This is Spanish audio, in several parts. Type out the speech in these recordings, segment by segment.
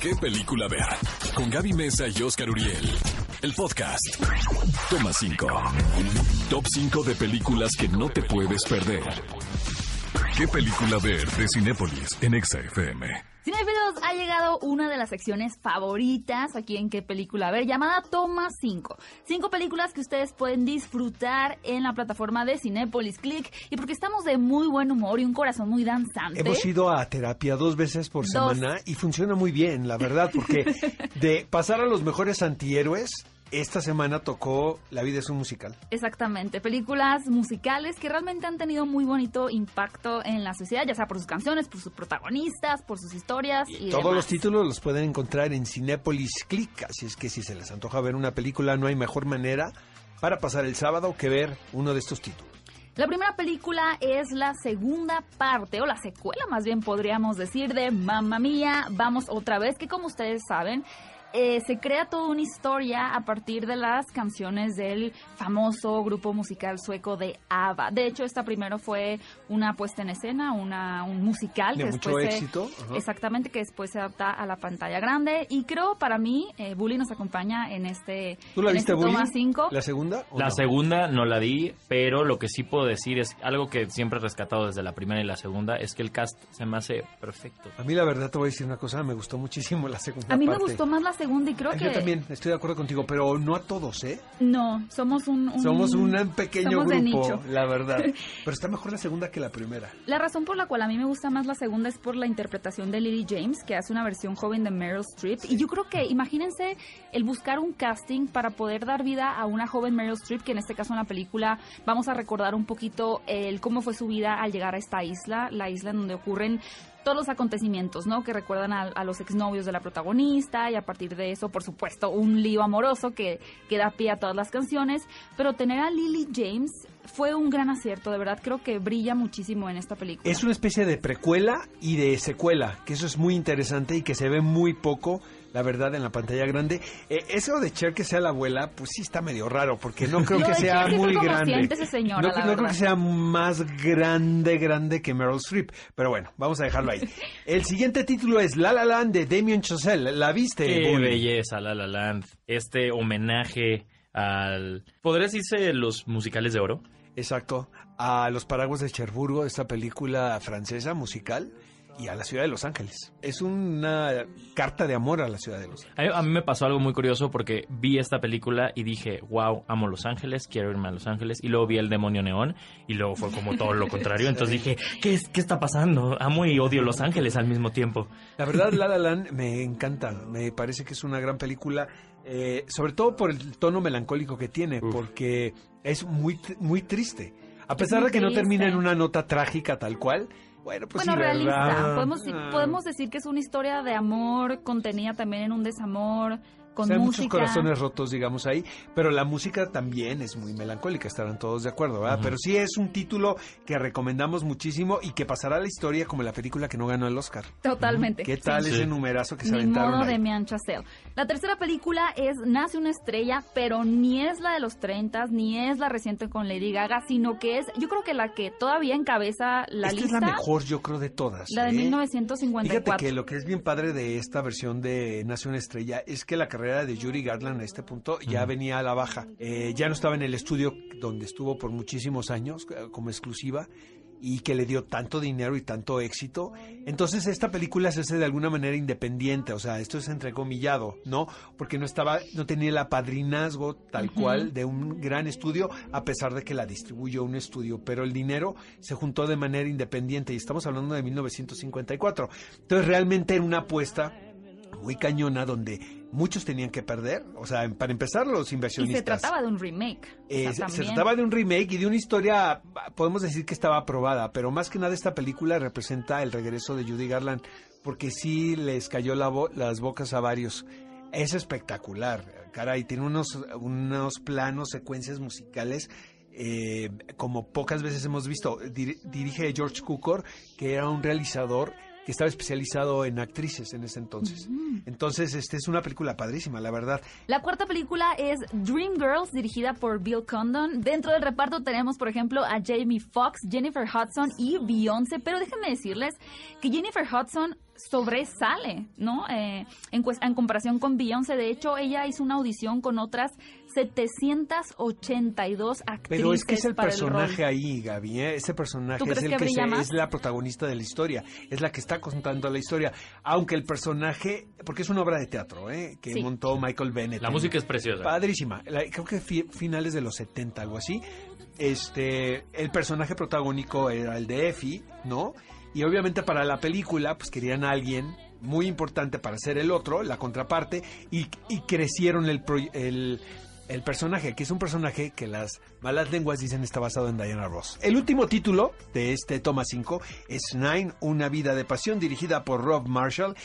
¿Qué película ver? Con Gaby Mesa y Oscar Uriel. El podcast. Toma 5. Top 5 de películas que no te puedes perder. ¿Qué película ver de Cinépolis en Exa FM? Cinefilos, ha llegado una de las secciones favoritas aquí en qué película ver, llamada Toma 5. Cinco películas que ustedes pueden disfrutar en la plataforma de Cinepolis Click. Y porque estamos de muy buen humor y un corazón muy danzante. Hemos ido a terapia dos veces por semana y funciona muy bien, la verdad, porque de pasar a los mejores antihéroes esta semana tocó La vida es un musical. Exactamente, películas musicales que realmente han tenido muy bonito impacto en la sociedad, ya sea por sus canciones, por sus protagonistas, por sus historias. Y, Todos demás. los títulos los pueden encontrar en Cinépolis Click, así es que si se les antoja ver una película no hay mejor manera para pasar el sábado que ver uno de estos títulos. La primera película es la segunda parte, o la secuela más bien podríamos decir, de Mamma Mía, Vamos otra vez, que como ustedes saben, eh, se crea toda una historia a partir de las canciones del famoso grupo musical sueco de ABBA. De hecho, esta primero fue una puesta en escena, una, un musical. De que mucho después se- éxito, ajá. exactamente, que después se adapta a la pantalla grande. Y creo, para mí, eh, Bully nos acompaña en este, ¿Tú la en viste, este Bully? toma 5. ¿La segunda? o La no? segunda no la di, pero lo que sí puedo decir es algo que siempre he rescatado desde la primera y la segunda, es que el cast se me hace perfecto. A mí la verdad te voy a decir una cosa, me gustó muchísimo la segunda A mí me gustó más la segunda y creo que... Yo también estoy de acuerdo contigo, pero no a todos, ¿eh? No, somos un... un- Somos un pequeño somos grupo, la verdad. Pero está mejor la segunda que la primera. La razón por la cual a mí me gusta más la segunda es por la interpretación de Lily James, que hace una versión joven de Meryl Streep. Y yo creo que, imagínense el buscar un casting para poder dar vida a una joven Meryl Streep, que en este caso en la película vamos a recordar un poquito el cómo fue su vida al llegar a esta isla, la isla en donde ocurren todos los acontecimientos, ¿no? Que recuerdan a, a los exnovios de la protagonista y a partir de eso, por supuesto, un lío amoroso que, que da pie a todas las canciones. Pero tener a Lily James fue un gran acierto, de verdad creo que brilla muchísimo en esta película. Es una especie de precuela y de secuela, que eso es muy interesante y que se ve muy poco, la verdad, en la pantalla grande. Eh, eso de Cher que sea la abuela, pues sí está medio raro, porque no creo Lo que de sea muy como grande. señora, no la no creo que sea más grande, grande que Meryl Streep. Pero bueno, vamos a dejarlo ahí. El siguiente título es La La Land de Damien Chazelle. ¿La viste? Qué Bully? belleza, La La Land. Este homenaje al... ¿Podrías decirse los musicales de oro? Exacto. A Los Paraguas de Cherburgo, esta película francesa musical, y a la ciudad de Los Ángeles. Es una carta de amor a la ciudad de Los Ángeles. A, a mí me pasó algo muy curioso porque vi esta película y dije, wow, amo Los Ángeles, quiero irme a Los Ángeles. Y luego vi El Demonio Neón y luego fue como todo lo contrario. Entonces dije, ¿qué, es, ¿qué está pasando? Amo y odio Los Ángeles al mismo tiempo. La verdad, La La Land me encanta. Me parece que es una gran película, eh, sobre todo por el tono melancólico que tiene, Uf. porque es muy, tr- muy triste. A pesar de que no termina en una nota trágica tal cual, bueno, pues bueno, sí, realista. ¿verdad? Podemos, Ah. podemos decir que es una historia de amor contenida también en un desamor, con O sea, hay muchos corazones rotos, digamos ahí, pero la música también es muy melancólica, estarán todos de acuerdo, ¿verdad? Pero sí es un título que recomendamos muchísimo y que pasará a la historia como la película que no ganó el Oscar. Totalmente. ¿Qué tal Sí. ese numerazo que se Ni aventaron modo ahí? de Mian Chazelle. La tercera película es Nace una estrella, pero ni es la de los 30, ni es la reciente con Lady Gaga, sino que es, yo creo que la que todavía encabeza la Esta lista. es la mejor, yo creo, de todas. La de ¿eh? 1954. Fíjate que lo que es bien padre de esta versión de Nace una estrella es que la carrera de Yuri Garland a este punto ya Ujú. venía a la baja. Eh, ya no estaba en el estudio donde estuvo por muchísimos años eh, como exclusiva y que le dio tanto dinero y tanto éxito. Entonces esta película se hace de alguna manera independiente, o sea, esto es entrecomillado, ¿no? Porque no estaba, no tenía el apadrinazgo tal Ujú. cual de un gran estudio, a pesar de que la distribuyó un estudio, pero el dinero se juntó de manera independiente y estamos hablando de 1954. Entonces realmente era una apuesta muy cañona donde muchos tenían que perder, o sea, para empezar los y inversionistas. se trataba de un remake. o Eh, sea, se- trataba de un remake y de una historia, podemos decir que estaba aprobada, pero más que nada esta película representa el regreso de Judy Garland, porque sí les cayó la bo- las bocas a varios. Es espectacular, caray, tiene unos, unos planos, secuencias musicales eh, como pocas veces hemos visto. Dir- dirige George Cukor, que era un realizador que estaba especializado en actrices en ese entonces. Entonces, este es una película padrísima, la verdad. La cuarta película es Dreamgirls, dirigida por Bill Condon. Dentro del reparto tenemos, por ejemplo, a Jamie Foxx, Jennifer Hudson y Beyoncé. Pero déjenme decirles que Jennifer Hudson sobresale, ¿no? Eh, en, en comparación con Beyoncé, de hecho, ella hizo una audición con otras 782 actrices. Pero es que es el personaje ahí, Gaby. ¿eh? Ese personaje es el que, es la protagonista de la historia, es la que está contando la historia. Aunque el personaje, porque es una obra de teatro, ¿eh? que montó Michael Bennett. La música es preciosa. Padrísima. creo que finales de los 70, algo así. Este, el personaje protagónico era el de Effie, ¿no? Y obviamente para la película, pues querían a alguien muy importante para ser el otro, la contraparte, y, crecieron el, el, el personaje, que es un personaje que las malas lenguas dicen está basado en Diana Ross. El último título de este toma 5 es Nine, una vida de pasión, dirigida por Rob Marshall.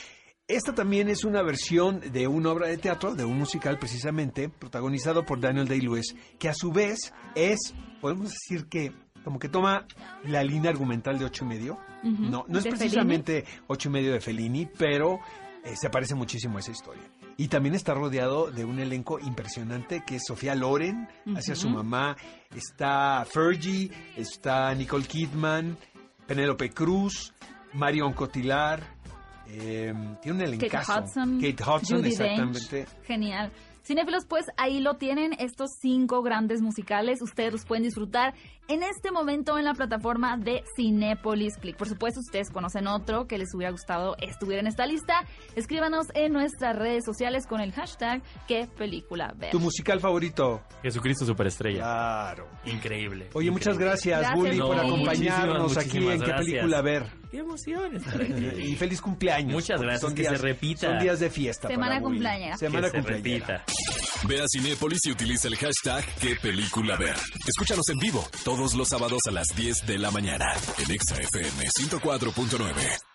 Esta también es una versión de una obra de teatro, de un musical precisamente, protagonizado por Daniel Day-Lewis, que a su vez es, podemos decir que como que toma la línea argumental de ocho y medio. No, no es precisamente ocho y medio de Fellini, pero eh, se parece muchísimo a esa historia. Y también está rodeado de un elenco impresionante que es Sofía Loren, hacia su mamá, está Fergie, está Nicole Kidman, Penélope Cruz, Marion Cotillard, eh, tiene un elenco. Kate Hudson. Kate Hudson, exactamente. Genial. Cinéfilos, pues ahí lo tienen, estos cinco grandes musicales. Ustedes los pueden disfrutar en este momento en la plataforma de Cinépolis Click. Por supuesto, ustedes conocen otro que les hubiera gustado estuviera en esta lista. Escríbanos en nuestras redes sociales con el hashtag qué película ver. ¿Tu musical favorito? Jesucristo Superestrella. Claro. Increíble. Oye, muchas gracias, Bully, por acompañarnos aquí en qué película ver. Qué emoción Y feliz cumpleaños. Muchas gracias, que se repita. Son días de fiesta. Semana cumpleaños. Semana cumpleaños. Ve a Cinépolis y utiliza el hashtag qué película ver. Escúchanos en vivo todos los sábados a las 10 de la mañana en ExaFM 104.9.